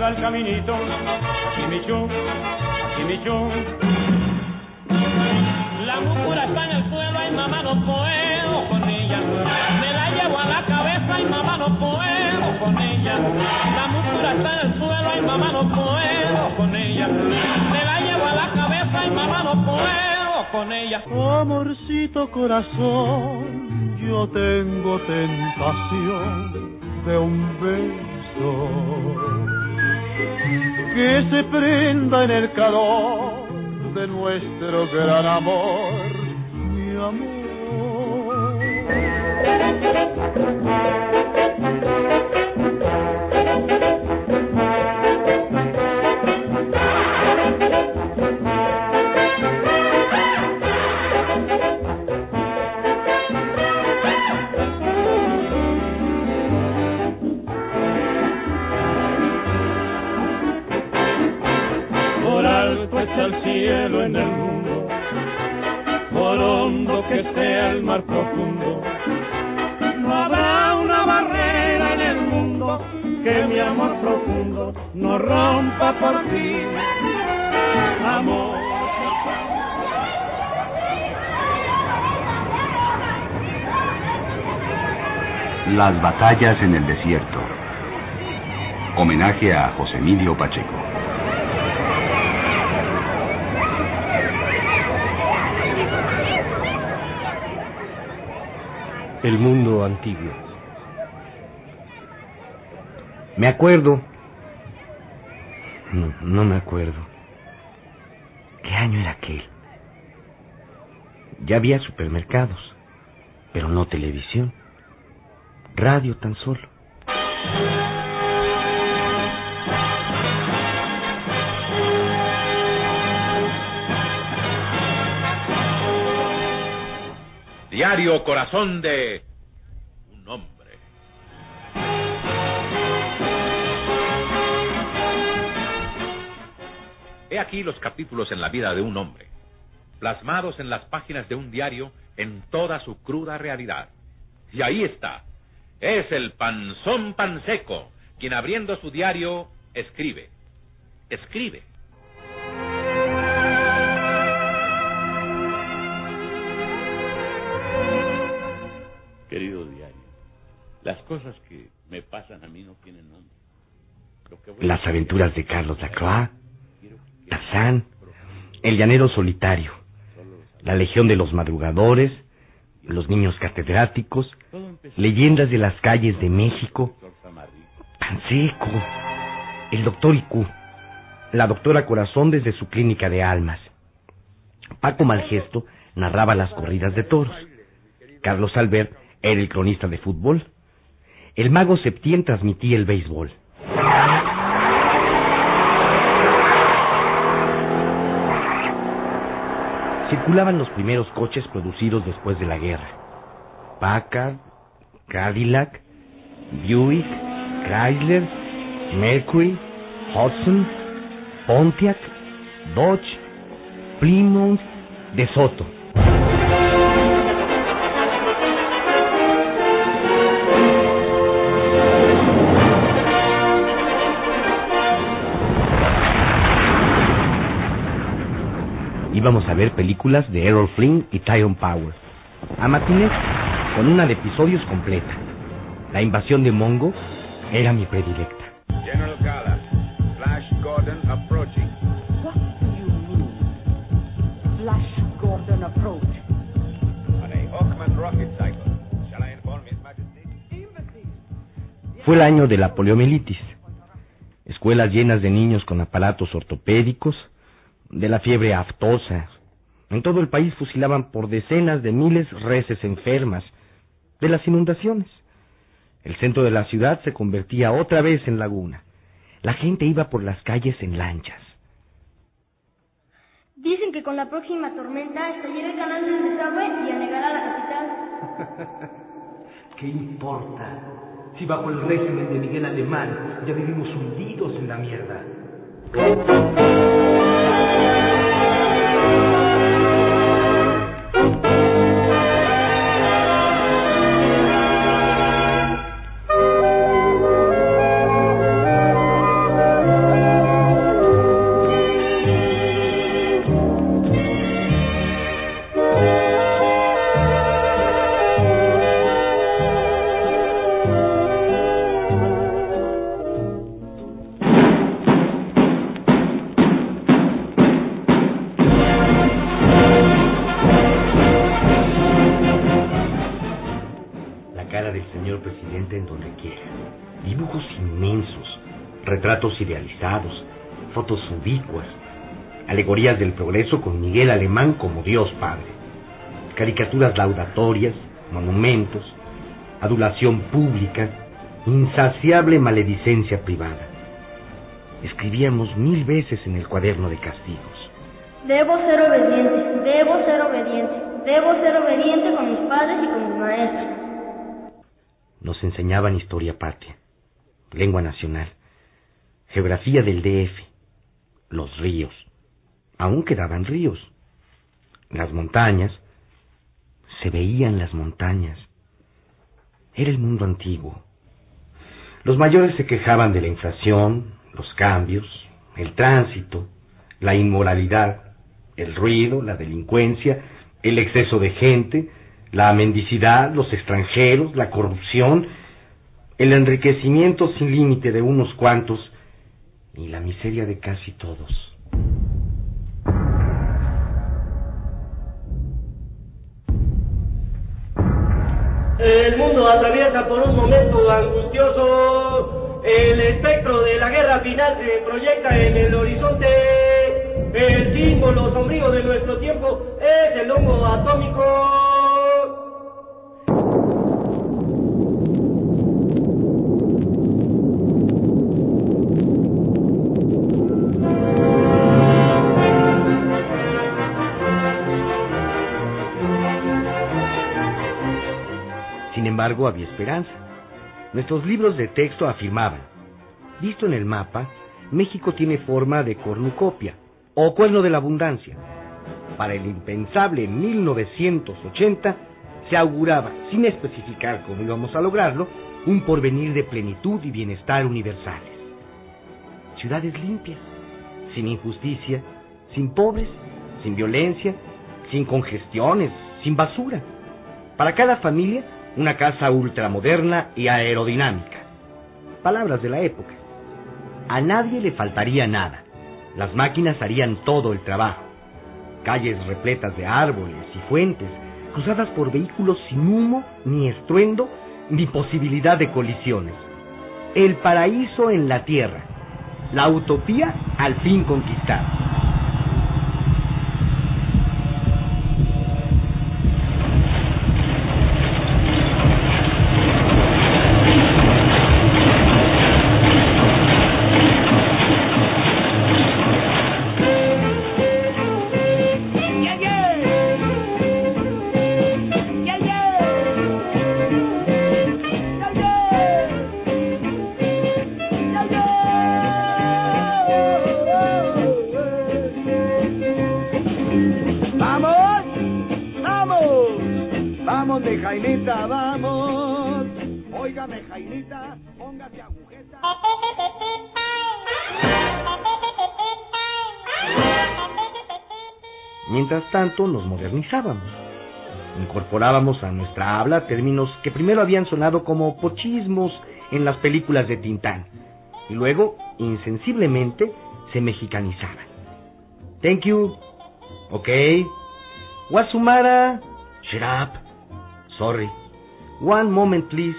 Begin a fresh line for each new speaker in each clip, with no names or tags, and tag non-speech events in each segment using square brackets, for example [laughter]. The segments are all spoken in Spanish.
llegando al caminito, me echó.
La muscula está en el suelo y mamá no puedo con ella. Me la llevo a la cabeza y mamá no puedo con ella. La muscula está en el suelo y mamá no puedo con ella. Me la llevo a la cabeza y mamá no puedo con ella.
Amorcito corazón, yo tengo tentación de un beso que se prenda en el calor de nuestro gran amor, mi amor.
Está el cielo en el mundo, por hondo que sea el mar profundo. No habrá una barrera en el mundo que mi amor profundo no rompa por ti, amor.
Las batallas en el desierto. Homenaje a José Emilio Pacheco.
El mundo antiguo. Me acuerdo. No, no me acuerdo. ¿Qué año era aquel? Ya había supermercados, pero no televisión. Radio tan solo.
Diario Corazón de un hombre. He aquí los capítulos en la vida de un hombre, plasmados en las páginas de un diario en toda su cruda realidad. Y ahí está. Es el panzón panseco, quien abriendo su diario escribe. Escribe.
Las cosas que me pasan a mí no tienen nombre.
Las aventuras de Carlos Lacroix, Tarzán, El llanero solitario, La legión de los madrugadores, Los niños catedráticos, Leyendas de las calles de México. Canseco, El doctor Icu, La doctora Corazón desde su clínica de almas. Paco Malgesto narraba las corridas de toros. Carlos Albert era el cronista de fútbol. El mago Septién transmitía el béisbol. Circulaban los primeros coches producidos después de la guerra. Packard, Cadillac, Buick, Chrysler, Mercury, Hudson, Pontiac, Dodge, Plymouth, De Íbamos a ver películas de Errol Flynn y Tyrone Power. A matines con una de episodios completa. La invasión de Mongo era mi predilecta.
General Gala, Flash Gordon approaching.
What do you mean? Flash Gordon approach.
On a Hawkman rocket cycle. Shall I inform His Majesty?
Fue el año de la poliomielitis. Escuelas llenas de niños con aparatos ortopédicos, de la fiebre aftosa. En todo el país fusilaban por decenas de miles reses enfermas, de las inundaciones. El centro de la ciudad se convertía otra vez en laguna. La gente iba por las calles en lanchas.
Dicen que con la próxima tormenta estallará el canal del desagüe y anegará la capital. [laughs]
¿Qué importa? Si bajo el régimen de Miguel Alemán ya vivimos hundidos en la mierda.
Fotos ubicuas, alegorías del progreso con Miguel Alemán como Dios Padre, caricaturas laudatorias, monumentos, adulación pública, insaciable maledicencia privada. Escribíamos mil veces en el cuaderno de castigos.
Debo ser obediente, debo ser obediente, debo ser obediente con mis padres y con mis maestros.
Nos enseñaban historia patria, lengua nacional, geografía del DF, los ríos. Aún quedaban ríos. Las montañas. Se veían las montañas. Era el mundo antiguo. Los mayores se quejaban de la inflación, los cambios, el tránsito, la inmoralidad, el ruido, la delincuencia, el exceso de gente, la mendicidad, los extranjeros, la corrupción, el enriquecimiento sin límite de unos cuantos y la miseria de casi todos.
El mundo atraviesa por un momento angustioso. El espectro de la guerra final se proyecta en el horizonte. El símbolo sombrío de nuestro tiempo
embargo, había esperanza. Nuestros libros de texto afirmaban, visto en el mapa, México tiene forma de cornucopia o cuerno de la abundancia. Para el impensable 1980 se auguraba, sin especificar cómo íbamos a lograrlo, un porvenir de plenitud y bienestar universales. Ciudades limpias, sin injusticia, sin pobres, sin violencia, sin congestiones, sin basura. Para cada familia, una casa ultramoderna y aerodinámica. Palabras de la época. A nadie le faltaría nada. Las máquinas harían todo el trabajo. Calles repletas de árboles y fuentes, cruzadas por vehículos sin humo, ni estruendo, ni posibilidad de colisiones. El paraíso en la tierra. La utopía al fin conquistada.
Jainita, vamos! Óigame, agujeta.
Mientras tanto, nos modernizábamos. Incorporábamos a nuestra habla términos que primero habían sonado como pochismos en las películas de Tintán y luego, insensiblemente, se mexicanizaban. Thank you. Ok. Wasumara. Shut up. Sorry. One moment, please.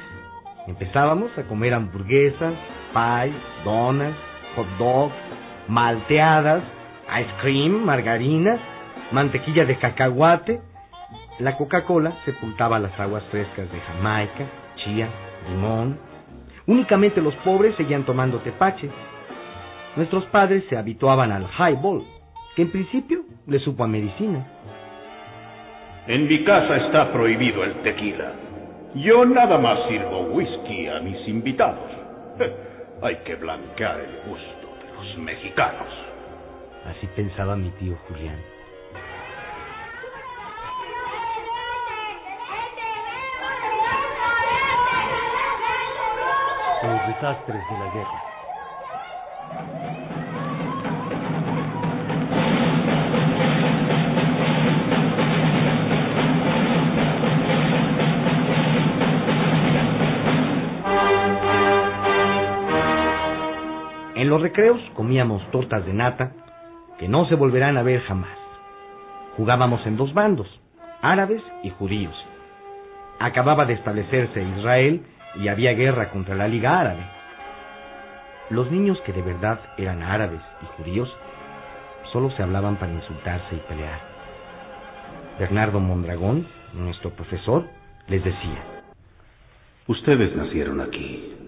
Empezábamos a comer hamburguesas, pies, donas, hot dogs, malteadas, ice cream, margarinas, mantequilla de cacahuate. La Coca-Cola sepultaba las aguas frescas de Jamaica, chía, limón. Únicamente los pobres seguían tomando tepache. Nuestros padres se habituaban al highball, que en principio le supo a medicina.
En mi casa está prohibido el tequila. Yo nada más sirvo whisky a mis invitados. [laughs] Hay que blanquear el gusto de los mexicanos.
Así pensaba mi tío Julián. Los desastres de la guerra. En los recreos comíamos tortas de nata que no se volverán a ver jamás. Jugábamos en dos bandos, árabes y judíos. Acababa de establecerse Israel y había guerra contra la Liga Árabe. Los niños que de verdad eran árabes y judíos solo se hablaban para insultarse y pelear. Bernardo Mondragón, nuestro profesor, les decía,
Ustedes nacieron aquí.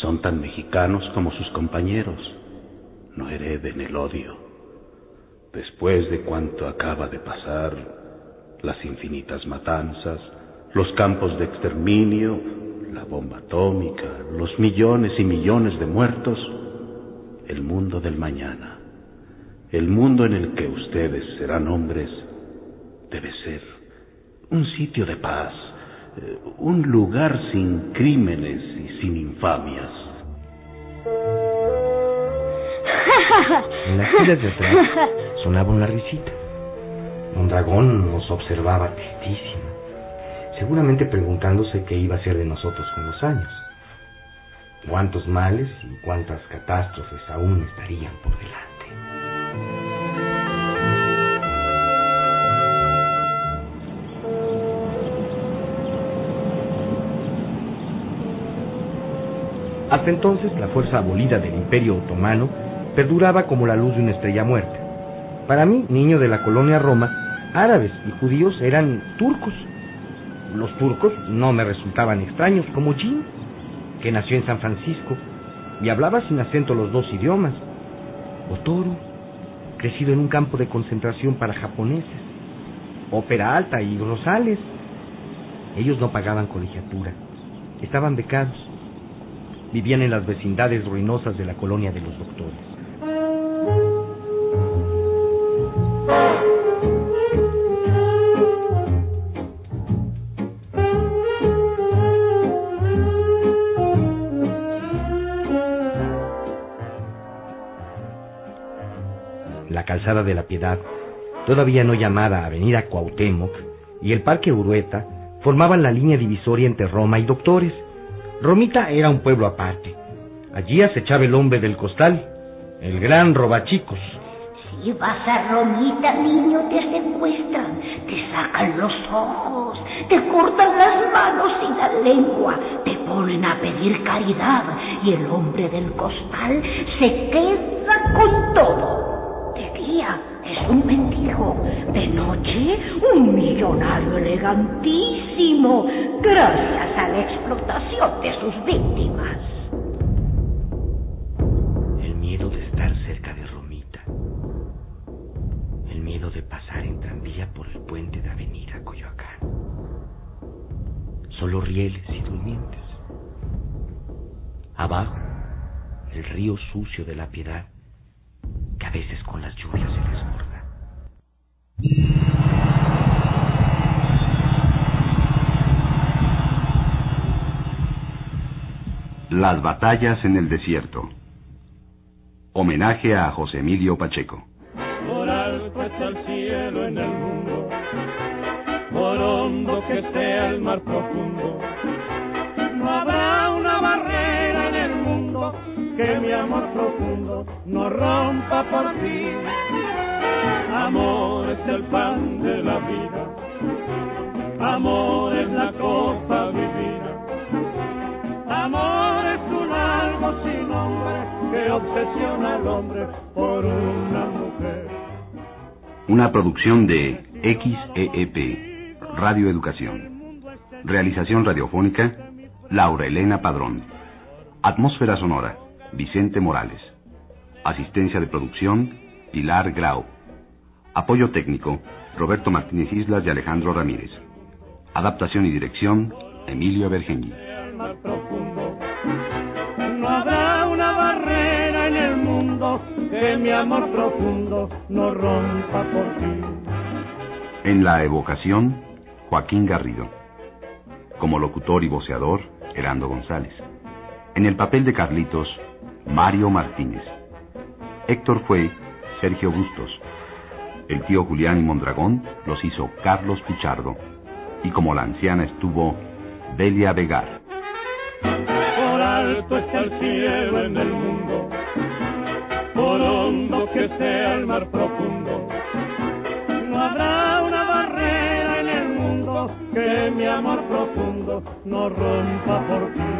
Son tan mexicanos como sus compañeros. No hereden el odio. Después de cuanto acaba de pasar, las infinitas matanzas, los campos de exterminio, la bomba atómica, los millones y millones de muertos, el mundo del mañana, el mundo en el que ustedes serán hombres, debe ser un sitio de paz, un lugar sin crímenes y sin infamias.
En las filas de atrás sonaba una risita. Mondragón nos observaba tristísimo, seguramente preguntándose qué iba a ser de nosotros con los años. Cuántos males y cuántas catástrofes aún estarían por delante. Hasta entonces la fuerza abolida del Imperio Otomano perduraba como la luz de una estrella muerta. Para mí, niño de la colonia Roma, árabes y judíos eran turcos. Los turcos no me resultaban extraños, como Jim, que nació en San Francisco y hablaba sin acento los dos idiomas. O Toru, crecido en un campo de concentración para japoneses. Ópera Alta y Rosales. Ellos no pagaban colegiatura, estaban becados. Vivían en las vecindades ruinosas de la colonia de los doctores. La calzada de la Piedad, todavía no llamada Avenida Cuauhtémoc, y el Parque Urueta formaban la línea divisoria entre Roma y Doctores. Romita era un pueblo aparte. Allí acechaba el hombre del costal, el gran robachicos.
Si vas a Romita, niño, te secuestran, te sacan los ojos, te cortan las manos y la lengua, te ponen a pedir caridad y el hombre del costal se queda con todo. De día un mendigo, de noche un millonario elegantísimo, gracias a la explotación de sus víctimas.
El miedo de estar cerca de Romita. El miedo de pasar en tranvía por el puente de Avenida Coyoacán. Solo rieles y durmientes. Abajo, el río sucio de la piedad, que a veces con las lluvias se desborda.
Las batallas en el desierto. Homenaje a José Emilio Pacheco.
Por alto está el cielo en el mundo, por hondo que sea el mar profundo. No habrá una barrera en el mundo que mi amor profundo no rompa por ti. Amor es el pan de la vida, amor es la cosa vivida. Obsesiona al hombre por una mujer.
Una producción de XEEP, Radio Educación. Realización radiofónica, Laura Elena Padrón. Atmósfera sonora, Vicente Morales. Asistencia de producción, Pilar Grau. Apoyo técnico, Roberto Martínez Islas y Alejandro Ramírez. Adaptación y dirección, Emilio Bergengui.
Mi amor profundo no rompa por ti.
En la evocación, Joaquín Garrido. Como locutor y voceador, Herando González. En el papel de Carlitos, Mario Martínez. Héctor fue Sergio Bustos. El tío Julián y Mondragón los hizo Carlos Pichardo. Y como la anciana estuvo Delia Vegar.
Por alto está el cielo en el mundo, por hondo que sea el mar profundo. No habrá una barrera en el mundo que mi amor profundo no rompa por ti.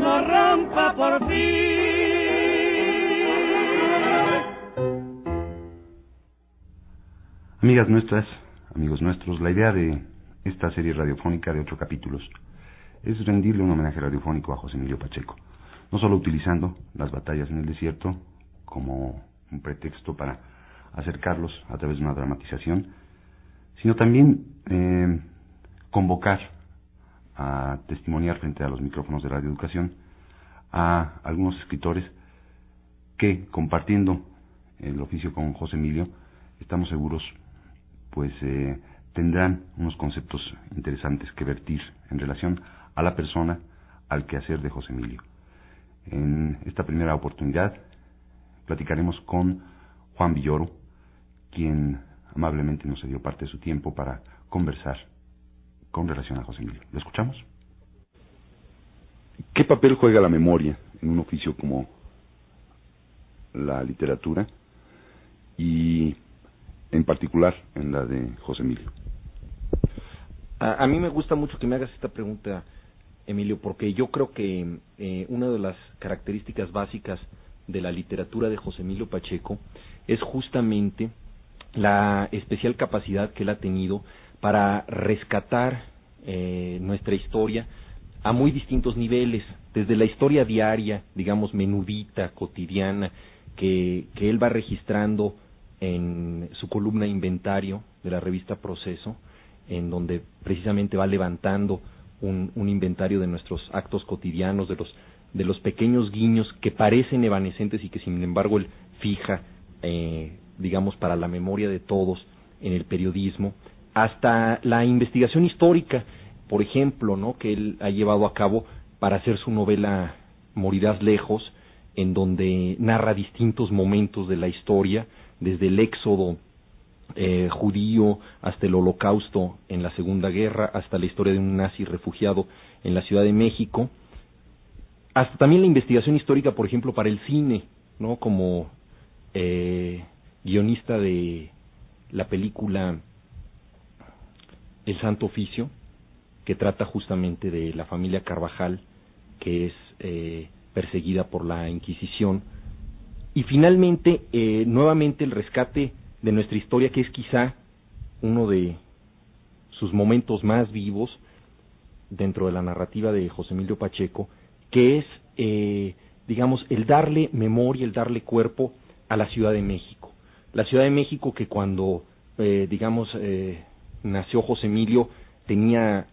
No rompa por ti.
Amigas nuestras, amigos nuestros, la idea de esta serie radiofónica de ocho capítulos es rendirle un homenaje radiofónico a José Emilio Pacheco, no solo utilizando las batallas en el desierto como un pretexto para acercarlos a través de una dramatización, sino también eh, convocar a testimoniar frente a los micrófonos de Radio Educación a algunos escritores que, compartiendo el oficio con José Emilio, estamos seguros, pues eh, tendrán unos conceptos interesantes que vertir en relación a la persona, al quehacer de José Emilio. En esta primera oportunidad platicaremos con Juan Villoro, quien amablemente nos dio parte de su tiempo para conversar con relación a José Emilio. ¿Lo escuchamos? ¿Qué papel juega la memoria en un oficio como la literatura y en particular en la de José Emilio?
A, a mí me gusta mucho que me hagas esta pregunta, Emilio, porque yo creo que eh, una de las características básicas de la literatura de José Emilio Pacheco es justamente la especial capacidad que él ha tenido para rescatar eh, nuestra historia a muy distintos niveles, desde la historia diaria, digamos, menudita, cotidiana, que, que él va registrando en su columna Inventario de la revista Proceso, en donde precisamente va levantando un, un inventario de nuestros actos cotidianos, de los, de los pequeños guiños que parecen evanescentes y que sin embargo él fija, eh, digamos, para la memoria de todos en el periodismo, hasta la investigación histórica, por ejemplo, ¿no? que él ha llevado a cabo para hacer su novela Morirás lejos, en donde narra distintos momentos de la historia, desde el éxodo eh, judío hasta el holocausto en la Segunda Guerra, hasta la historia de un nazi refugiado en la Ciudad de México, hasta también la investigación histórica, por ejemplo, para el cine, ¿no? Como eh, guionista de la película El Santo Oficio, que trata justamente de la familia Carvajal, que es eh, perseguida por la Inquisición, y finalmente, eh, nuevamente el rescate de nuestra historia, que es quizá uno de sus momentos más vivos dentro de la narrativa de José Emilio Pacheco, que es, eh, digamos, el darle memoria, el darle cuerpo a la Ciudad de México. La Ciudad de México que cuando, eh, digamos, eh, nació José Emilio tenía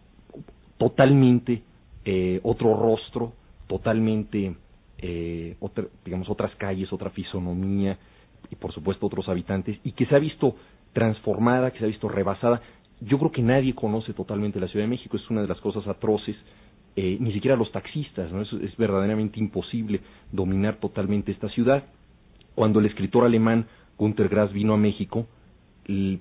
totalmente eh, otro rostro, totalmente, eh, otra, digamos, otras calles, otra fisonomía y por supuesto otros habitantes, y que se ha visto transformada, que se ha visto rebasada. Yo creo que nadie conoce totalmente la Ciudad de México, es una de las cosas atroces eh, ni siquiera los taxistas, ¿no? Es, es verdaderamente imposible dominar totalmente esta ciudad. Cuando el escritor alemán Günter Grass vino a México,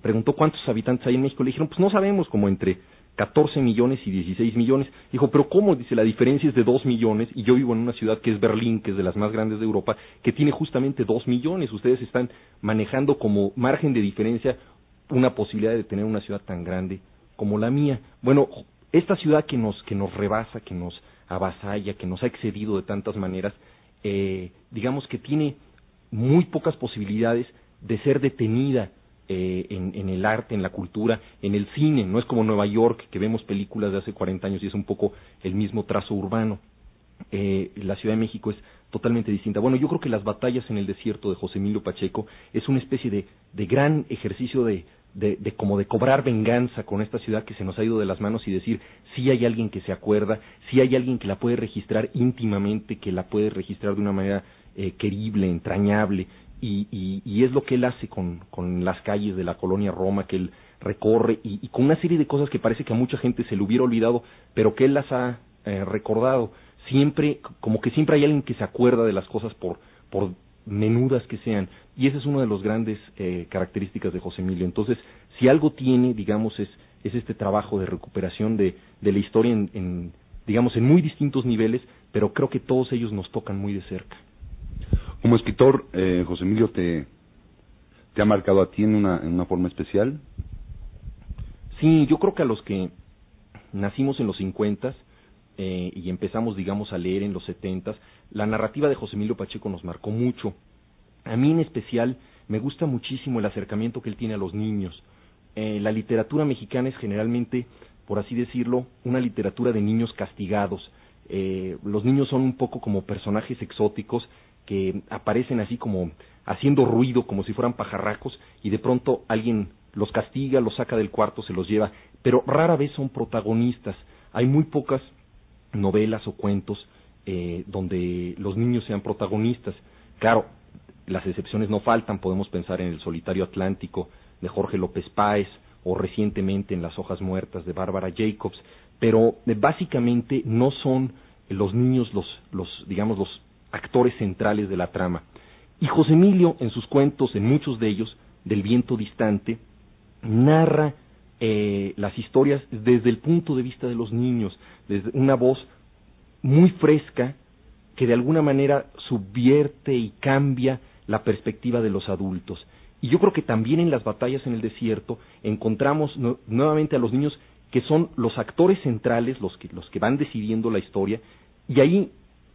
preguntó cuántos habitantes hay en México, le dijeron, pues no sabemos, como entre 14 millones y 16 millones. Dijo, pero ¿cómo? Dice, la diferencia es de 2 millones y yo vivo en una ciudad que es Berlín, que es de las más grandes de Europa, que tiene justamente 2 millones. Ustedes están manejando como margen de diferencia una posibilidad de tener una ciudad tan grande como la mía. Bueno, esta ciudad que nos, que nos rebasa, que nos avasalla, que nos ha excedido de tantas maneras, eh, digamos que tiene muy pocas posibilidades de ser detenida eh, en, el arte, en la cultura, en el cine. No es como Nueva York, que vemos películas de hace 40 años y es un poco el mismo trazo urbano. Eh, la Ciudad de México es totalmente distinta. Bueno, yo creo que las batallas en el desierto de José Emilio Pacheco es una especie de, de gran ejercicio de, de, de, como de cobrar venganza con esta ciudad que se nos ha ido de las manos y decir si hay alguien que se acuerda, si hay alguien que la puede registrar íntimamente, que la puede registrar de una manera eh, querible, entrañable, y, y, es lo que él hace con, con las calles de la colonia Roma, que él recorre, y, y, con una serie de cosas que parece que a mucha gente se le hubiera olvidado, pero que él las ha eh, recordado. Siempre, como que siempre hay alguien que se acuerda de las cosas por, por menudas que sean. Y esa es una de las grandes eh, características de José Emilio. Entonces, si algo tiene, digamos, es, es este trabajo de recuperación de, de la historia en, en, digamos, en muy distintos niveles, pero creo que todos ellos nos tocan muy de cerca.
Como escritor, eh, José Emilio, te, ¿te ha marcado a ti en una, en una forma especial?
Sí, yo creo que a los que nacimos en los 50 eh, y empezamos, digamos, a leer en los 70 la narrativa de José Emilio Pacheco nos marcó mucho. A mí en especial me gusta muchísimo el acercamiento que él tiene a los niños. Eh, la literatura mexicana es generalmente, por así decirlo, una literatura de niños castigados. Eh, los niños son un poco como personajes exóticos que aparecen así como haciendo ruido, como si fueran pajarracos, y de pronto alguien los castiga, los saca del cuarto, se los lleva, pero rara vez son protagonistas. Hay muy pocas novelas o cuentos eh, donde los niños sean protagonistas. Claro, las excepciones no faltan, podemos pensar en El solitario Atlántico de Jorge López Páez o recientemente en Las hojas muertas de Bárbara Jacobs, pero eh, básicamente no son los niños los, los, digamos, los actores centrales de la trama. Y José Emilio, en sus cuentos, en muchos de ellos, del viento distante, narra eh, las historias desde el punto de vista de los niños, desde una voz muy fresca que de alguna manera subvierte y cambia la perspectiva de los adultos. Y yo creo que también en las batallas en el desierto encontramos nuevamente a los niños que son los actores centrales, los que, los que van decidiendo la historia, y ahí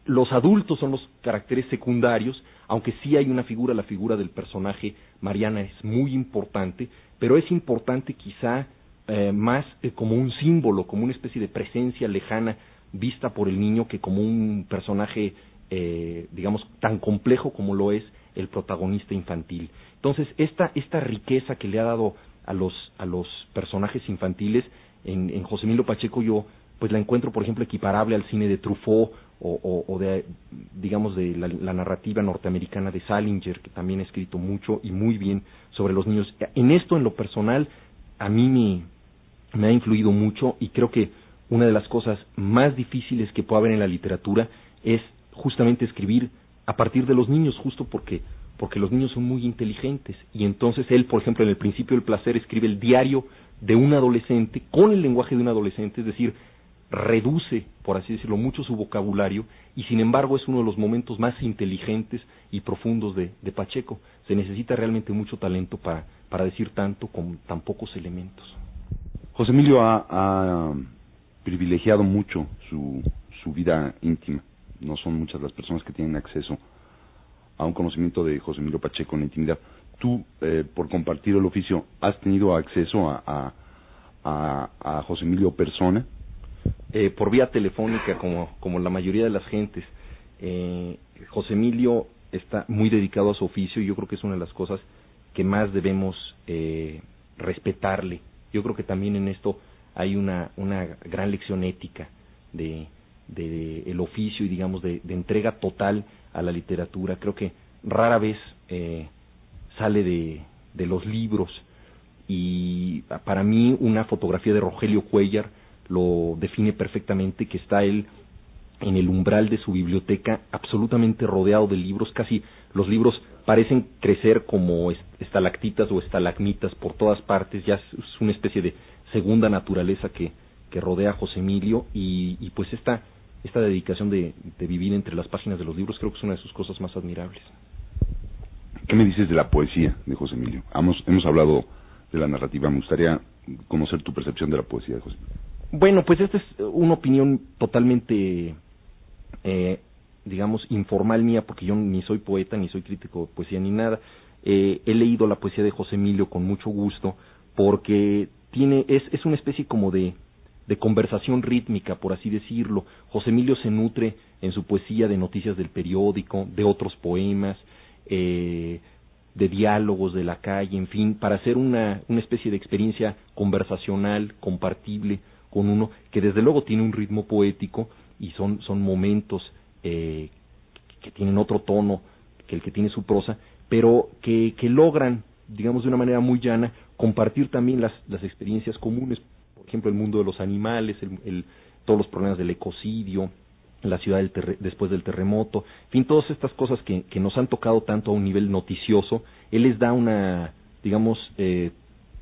los adultos son los caracteres secundarios, aunque sí hay una figura, la figura del personaje Mariana es muy importante, pero es importante quizá eh, más eh, como un símbolo, como una especie de presencia lejana vista por el niño que como un personaje, eh, digamos, tan complejo como lo es el protagonista infantil. Entonces, esta, esta riqueza que le ha dado a los, a los personajes infantiles, en, en José Emilio Pacheco yo pues la encuentro, por ejemplo, equiparable al cine de Truffaut o, de, digamos, de la, la, narrativa norteamericana de Salinger, que también ha escrito mucho y muy bien sobre los niños. En esto, en lo personal, a mí me, me ha influido mucho y creo que una de las cosas más difíciles que puede haber en la literatura es justamente escribir a partir de los niños, justo porque porque los niños son muy inteligentes y entonces él, por ejemplo, en el principio del placer escribe el diario de un adolescente con el lenguaje de un adolescente, es decir, reduce, por así decirlo, mucho su vocabulario y sin embargo es uno de los momentos más inteligentes y profundos de, de Pacheco. Se necesita realmente mucho talento para, para decir tanto con tan pocos elementos.
José Emilio ha, privilegiado mucho su, su vida íntima. No son muchas las personas que tienen acceso a un conocimiento de José Emilio Pacheco en la intimidad. Tú, eh, por compartir el oficio, ¿has tenido acceso a, a, José Emilio persona?
Eh, por vía telefónica, como, como la mayoría de las gentes. Eh, José Emilio está muy dedicado a su oficio y yo creo que es una de las cosas que más debemos eh, respetarle. Yo creo que también en esto hay una, una gran lección ética de, de el oficio y digamos de, entrega total a la literatura. Creo que rara vez eh, sale de, de los libros y para mí una fotografía de Rogelio Cuellar lo define perfectamente que está él en el umbral de su biblioteca absolutamente rodeado de libros, casi los libros parecen crecer como estalactitas o estalagmitas por todas partes, ya es una especie de segunda naturaleza que, que rodea a José Emilio y, y pues esta, esta dedicación de, de, vivir entre las páginas de los libros creo que es una de sus cosas más admirables.
¿Qué me dices de la poesía de José Emilio? Hemos, hemos hablado de la narrativa, me gustaría conocer tu percepción de la poesía de José Emilio.
Bueno, pues esta es una opinión totalmente, eh, digamos, informal mía, porque yo ni soy poeta, ni soy crítico de poesía, ni nada. Eh, he leído la poesía de José Emilio con mucho gusto, porque tiene, es, es una especie como de, de conversación rítmica, por así decirlo. José Emilio se nutre en su poesía de noticias del periódico, de otros poemas, eh, de diálogos de la calle, en fin, para hacer una, una especie de experiencia conversacional, compartible con uno, que desde luego tiene un ritmo poético y son, son momentos eh, que tienen otro tono que el que tiene su prosa, pero que, que logran, digamos de una manera muy llana, compartir también las, las experiencias comunes, por ejemplo, el mundo de los animales, el, el, todos los problemas del ecocidio, la ciudad del después del terremoto, en fin, todas estas cosas que, que, nos han tocado tanto a un nivel noticioso, él les da una, digamos, eh,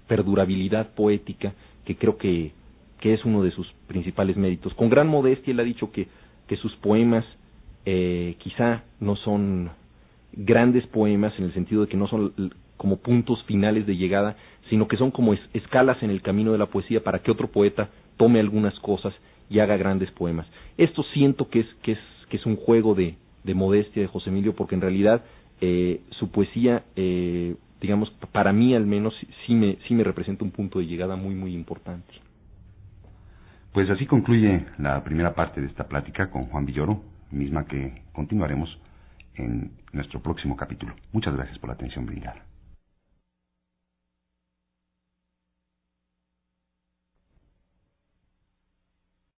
perdurabilidad poética que creo que, que es uno de sus principales méritos. Con gran modestia él ha dicho que, que sus poemas eh, quizá no son grandes poemas en el sentido de que no son como puntos finales de llegada, sino que son como es- escalas en el camino de la poesía para que otro poeta tome algunas cosas y haga grandes poemas. Esto siento que es, que es, que es un juego de, de modestia de José Emilio, porque en realidad eh, su poesía, eh, digamos, para mí al menos, sí me, sí me representa un punto de llegada muy, muy importante.
Pues así concluye la primera parte de esta plática con Juan Villoro, misma que continuaremos en nuestro próximo capítulo. Muchas gracias por la atención brindada.